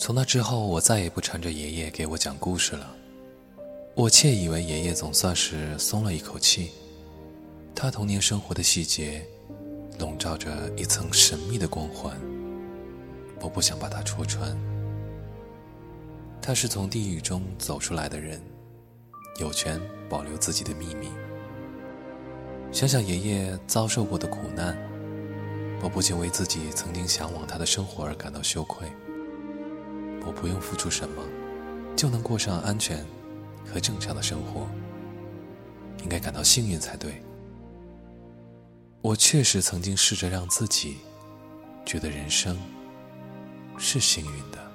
从那之后，我再也不缠着爷爷给我讲故事了。我窃以为爷爷总算是松了一口气。他童年生活的细节，笼罩着一层神秘的光环。我不想把它戳穿。他是从地狱中走出来的人，有权保留自己的秘密。想想爷爷遭受过的苦难，我不禁为自己曾经向往他的生活而感到羞愧。我不用付出什么，就能过上安全和正常的生活，应该感到幸运才对。我确实曾经试着让自己觉得人生是幸运的。